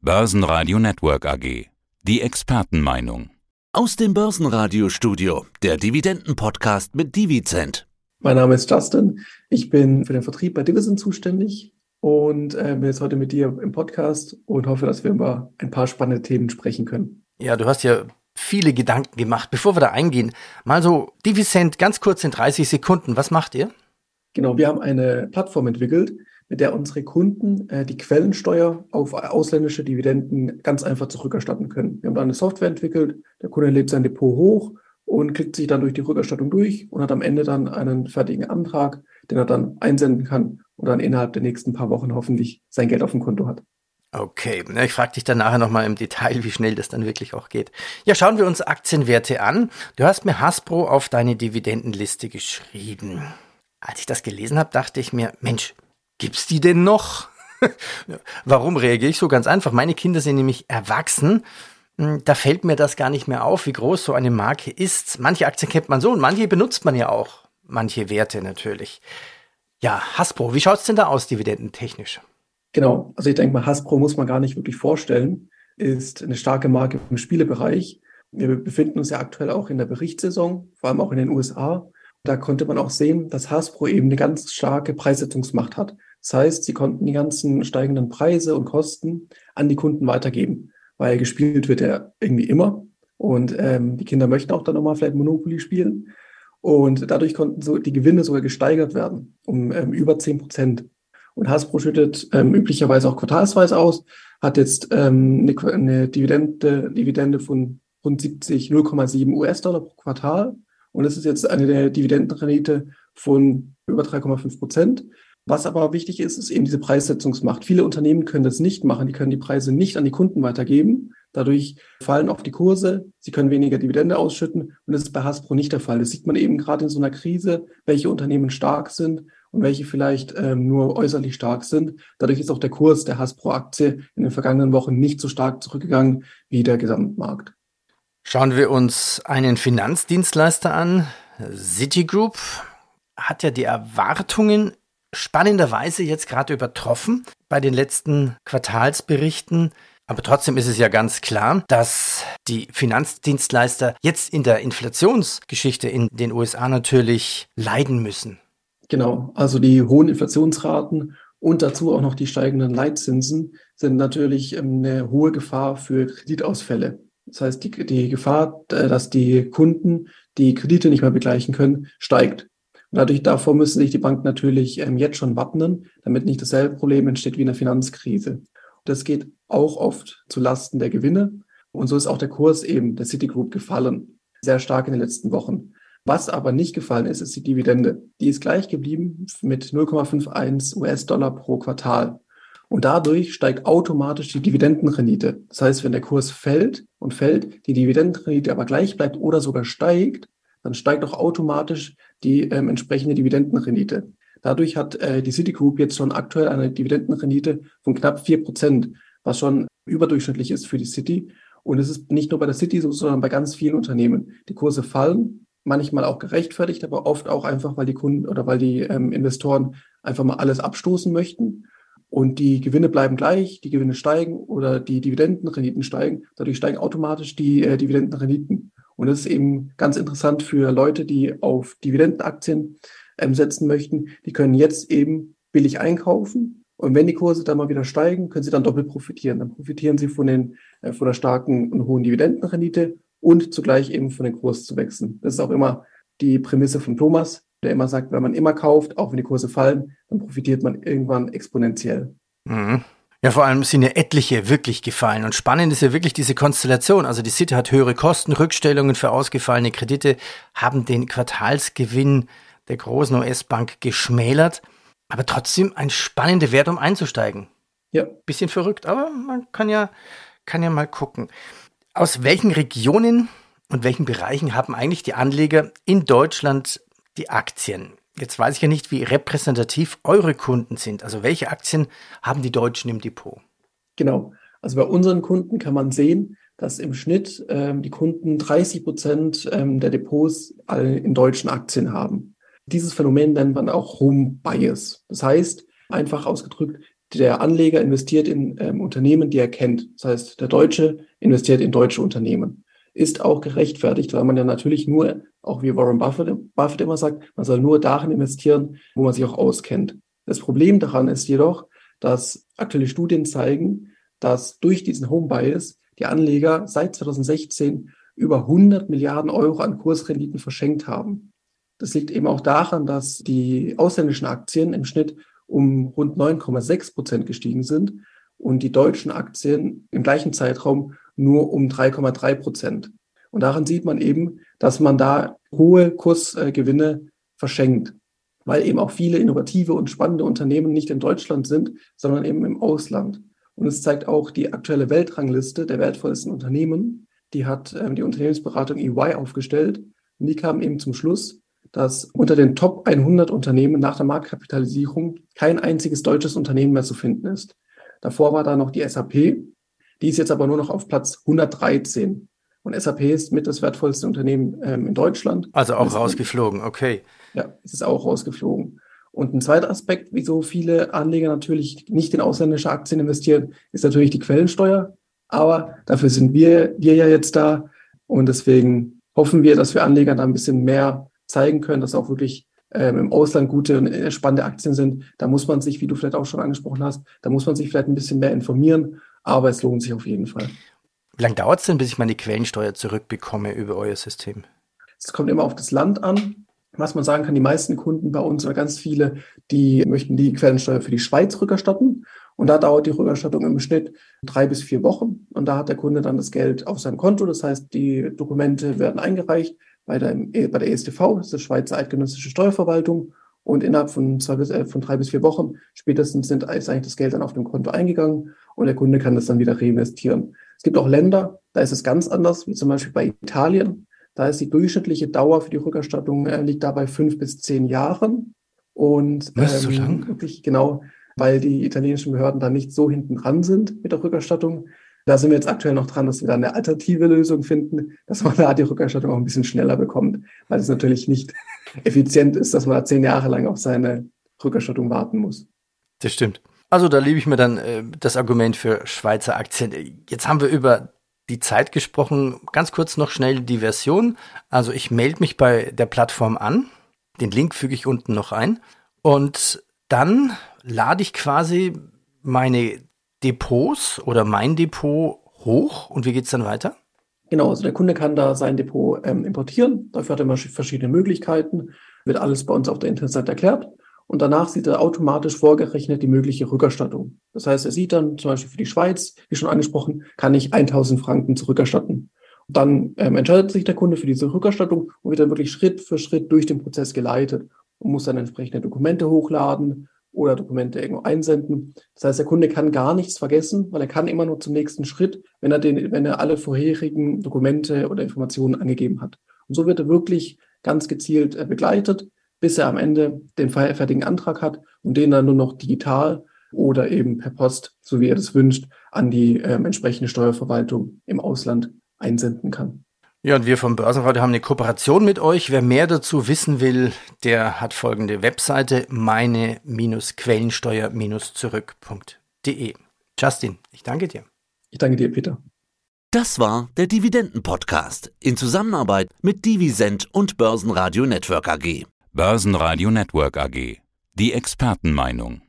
Börsenradio Network AG. Die Expertenmeinung. Aus dem Börsenradiostudio, der Dividenden-Podcast mit Divizent. Mein Name ist Justin. Ich bin für den Vertrieb bei Divizent zuständig und äh, bin jetzt heute mit dir im Podcast und hoffe, dass wir über ein paar spannende Themen sprechen können. Ja, du hast ja viele Gedanken gemacht. Bevor wir da eingehen, mal so Divizent ganz kurz in 30 Sekunden. Was macht ihr? Genau, wir haben eine Plattform entwickelt, mit der unsere Kunden äh, die Quellensteuer auf ausländische Dividenden ganz einfach zurückerstatten können. Wir haben da eine Software entwickelt, der Kunde lädt sein Depot hoch und klickt sich dann durch die Rückerstattung durch und hat am Ende dann einen fertigen Antrag, den er dann einsenden kann und dann innerhalb der nächsten paar Wochen hoffentlich sein Geld auf dem Konto hat. Okay, ich frage dich dann nachher nochmal im Detail, wie schnell das dann wirklich auch geht. Ja, schauen wir uns Aktienwerte an. Du hast mir Hasbro auf deine Dividendenliste geschrieben. Als ich das gelesen habe, dachte ich mir, Mensch, gibt's die denn noch? Warum reagiere ich so ganz einfach? Meine Kinder sind nämlich erwachsen. Hm, da fällt mir das gar nicht mehr auf, wie groß so eine Marke ist. Manche Aktien kennt man so und manche benutzt man ja auch. Manche Werte natürlich. Ja, Hasbro, wie schaut's denn da aus, dividendentechnisch? Genau, also ich denke mal, Hasbro muss man gar nicht wirklich vorstellen, ist eine starke Marke im Spielebereich. Wir befinden uns ja aktuell auch in der Berichtssaison, vor allem auch in den USA. Da konnte man auch sehen, dass Hasbro eben eine ganz starke Preissetzungsmacht hat. Das heißt, sie konnten die ganzen steigenden Preise und Kosten an die Kunden weitergeben, weil gespielt wird ja irgendwie immer. Und ähm, die Kinder möchten auch dann nochmal vielleicht Monopoly spielen. Und dadurch konnten so die Gewinne sogar gesteigert werden um ähm, über zehn Prozent. Und Hasbro schüttet ähm, üblicherweise auch quartalsweise aus, hat jetzt ähm, eine, eine Dividende, Dividende von rund 70, 0,7 US-Dollar pro Quartal. Und das ist jetzt eine der Dividendenrendite von über 3,5 Prozent. Was aber wichtig ist, ist eben diese Preissetzungsmacht. Viele Unternehmen können das nicht machen. Die können die Preise nicht an die Kunden weitergeben. Dadurch fallen auch die Kurse. Sie können weniger Dividende ausschütten. Und das ist bei Hasbro nicht der Fall. Das sieht man eben gerade in so einer Krise, welche Unternehmen stark sind und welche vielleicht ähm, nur äußerlich stark sind. Dadurch ist auch der Kurs der Hasbro-Aktie in den vergangenen Wochen nicht so stark zurückgegangen wie der Gesamtmarkt. Schauen wir uns einen Finanzdienstleister an. Citigroup hat ja die Erwartungen spannenderweise jetzt gerade übertroffen bei den letzten Quartalsberichten. Aber trotzdem ist es ja ganz klar, dass die Finanzdienstleister jetzt in der Inflationsgeschichte in den USA natürlich leiden müssen. Genau, also die hohen Inflationsraten und dazu auch noch die steigenden Leitzinsen sind natürlich ähm, eine hohe Gefahr für Kreditausfälle. Das heißt, die, die Gefahr, äh, dass die Kunden die Kredite nicht mehr begleichen können, steigt. Und dadurch davor müssen sich die Banken natürlich ähm, jetzt schon wappnen, damit nicht dasselbe Problem entsteht wie in der Finanzkrise. Das geht auch oft zu Lasten der Gewinne. Und so ist auch der Kurs eben der Citigroup gefallen, sehr stark in den letzten Wochen. Was aber nicht gefallen ist, ist die Dividende. Die ist gleich geblieben mit 0,51 US-Dollar pro Quartal. Und dadurch steigt automatisch die Dividendenrendite. Das heißt, wenn der Kurs fällt und fällt, die Dividendenrendite aber gleich bleibt oder sogar steigt, dann steigt auch automatisch die ähm, entsprechende Dividendenrendite. Dadurch hat äh, die Citigroup jetzt schon aktuell eine Dividendenrendite von knapp vier Prozent, was schon überdurchschnittlich ist für die City. Und es ist nicht nur bei der City so, sondern bei ganz vielen Unternehmen. Die Kurse fallen, manchmal auch gerechtfertigt, aber oft auch einfach, weil die Kunden oder weil die ähm, Investoren einfach mal alles abstoßen möchten. Und die Gewinne bleiben gleich, die Gewinne steigen oder die Dividendenrenditen steigen. Dadurch steigen automatisch die äh, Dividendenrenditen. Und das ist eben ganz interessant für Leute, die auf Dividendenaktien ähm, setzen möchten. Die können jetzt eben billig einkaufen. Und wenn die Kurse dann mal wieder steigen, können sie dann doppelt profitieren. Dann profitieren sie von, den, äh, von der starken und hohen Dividendenrendite und zugleich eben von den Kurszuwächsen. Das ist auch immer die Prämisse von Thomas, der immer sagt, wenn man immer kauft, auch wenn die Kurse fallen, dann profitiert man irgendwann exponentiell. Mhm. Ja, vor allem sind ja etliche wirklich gefallen. Und spannend ist ja wirklich diese Konstellation. Also die City hat höhere Kosten, Rückstellungen für ausgefallene Kredite, haben den Quartalsgewinn der großen US-Bank geschmälert. Aber trotzdem ein spannender Wert, um einzusteigen. Ja. Bisschen verrückt, aber man kann ja, kann ja mal gucken. Aus welchen Regionen und welchen Bereichen haben eigentlich die Anleger in Deutschland die Aktien? Jetzt weiß ich ja nicht, wie repräsentativ eure Kunden sind. Also welche Aktien haben die Deutschen im Depot? Genau. Also bei unseren Kunden kann man sehen, dass im Schnitt ähm, die Kunden 30 Prozent ähm, der Depots in deutschen Aktien haben. Dieses Phänomen nennt man auch Home Bias. Das heißt, einfach ausgedrückt, der Anleger investiert in ähm, Unternehmen, die er kennt. Das heißt, der Deutsche investiert in deutsche Unternehmen. Ist auch gerechtfertigt, weil man ja natürlich nur, auch wie Warren Buffett, Buffett immer sagt, man soll nur darin investieren, wo man sich auch auskennt. Das Problem daran ist jedoch, dass aktuelle Studien zeigen, dass durch diesen Home Bias die Anleger seit 2016 über 100 Milliarden Euro an Kursrenditen verschenkt haben. Das liegt eben auch daran, dass die ausländischen Aktien im Schnitt um rund 9,6 Prozent gestiegen sind und die deutschen Aktien im gleichen Zeitraum nur um 3,3 Prozent. Und daran sieht man eben, dass man da hohe Kursgewinne verschenkt, weil eben auch viele innovative und spannende Unternehmen nicht in Deutschland sind, sondern eben im Ausland. Und es zeigt auch die aktuelle Weltrangliste der wertvollsten Unternehmen. Die hat ähm, die Unternehmensberatung EY aufgestellt. Und die kam eben zum Schluss, dass unter den Top 100 Unternehmen nach der Marktkapitalisierung kein einziges deutsches Unternehmen mehr zu finden ist. Davor war da noch die SAP. Die ist jetzt aber nur noch auf Platz 113. Und SAP ist mit das wertvollste Unternehmen ähm, in Deutschland. Also auch rausgeflogen, okay. Ja, es ist auch rausgeflogen. Und ein zweiter Aspekt, wieso viele Anleger natürlich nicht in ausländische Aktien investieren, ist natürlich die Quellensteuer. Aber dafür sind wir, wir ja jetzt da. Und deswegen hoffen wir, dass wir Anlegern da ein bisschen mehr zeigen können, dass auch wirklich ähm, im Ausland gute und spannende Aktien sind. Da muss man sich, wie du vielleicht auch schon angesprochen hast, da muss man sich vielleicht ein bisschen mehr informieren. Aber es lohnt sich auf jeden Fall. Wie lange dauert es denn, bis ich meine Quellensteuer zurückbekomme über euer System? Es kommt immer auf das Land an was man sagen kann, die meisten Kunden bei uns oder ganz viele, die möchten die Quellensteuer für die Schweiz rückerstatten. Und da dauert die Rückerstattung im Schnitt drei bis vier Wochen. Und da hat der Kunde dann das Geld auf seinem Konto. Das heißt, die Dokumente werden eingereicht bei der, bei der ESTV, das ist die Schweizer Eidgenössische Steuerverwaltung. Und innerhalb von, zwei bis, äh, von drei bis vier Wochen spätestens sind, ist eigentlich das Geld dann auf dem Konto eingegangen und der Kunde kann das dann wieder reinvestieren. Es gibt auch Länder, da ist es ganz anders, wie zum Beispiel bei Italien. Da ist die durchschnittliche Dauer für die Rückerstattung äh, liegt dabei fünf bis zehn Jahren. Und ähm, so lang? wirklich genau, weil die italienischen Behörden da nicht so hinten dran sind mit der Rückerstattung. Da sind wir jetzt aktuell noch dran, dass wir da eine alternative Lösung finden, dass man da die Rückerstattung auch ein bisschen schneller bekommt, weil es natürlich nicht effizient ist, dass man zehn Jahre lang auf seine Rückerstattung warten muss. Das stimmt. Also da liebe ich mir dann äh, das Argument für Schweizer Aktien. Jetzt haben wir über die Zeit gesprochen. Ganz kurz noch schnell die Version. Also ich melde mich bei der Plattform an. Den Link füge ich unten noch ein. Und dann lade ich quasi meine Depots oder mein Depot hoch. Und wie geht's dann weiter? Genau, also der Kunde kann da sein Depot ähm, importieren. Dafür hat er verschiedene Möglichkeiten. Wird alles bei uns auf der Internetseite erklärt und danach sieht er automatisch vorgerechnet die mögliche Rückerstattung. Das heißt, er sieht dann zum Beispiel für die Schweiz, wie schon angesprochen, kann ich 1000 Franken zurückerstatten. Und dann ähm, entscheidet sich der Kunde für diese Rückerstattung und wird dann wirklich Schritt für Schritt durch den Prozess geleitet und muss dann entsprechende Dokumente hochladen oder Dokumente irgendwo einsenden. Das heißt, der Kunde kann gar nichts vergessen, weil er kann immer nur zum nächsten Schritt, wenn er den, wenn er alle vorherigen Dokumente oder Informationen angegeben hat. Und so wird er wirklich ganz gezielt äh, begleitet bis er am Ende den fertigen Antrag hat und den dann nur noch digital oder eben per Post, so wie er das wünscht, an die ähm, entsprechende Steuerverwaltung im Ausland einsenden kann. Ja, und wir vom Börsenradio haben eine Kooperation mit euch. Wer mehr dazu wissen will, der hat folgende Webseite meine-quellensteuer-zurück.de. Justin, ich danke dir. Ich danke dir, Peter. Das war der Dividenden-Podcast in Zusammenarbeit mit Divisent und Börsenradio Network AG. Börsenradio Network AG. Die Expertenmeinung.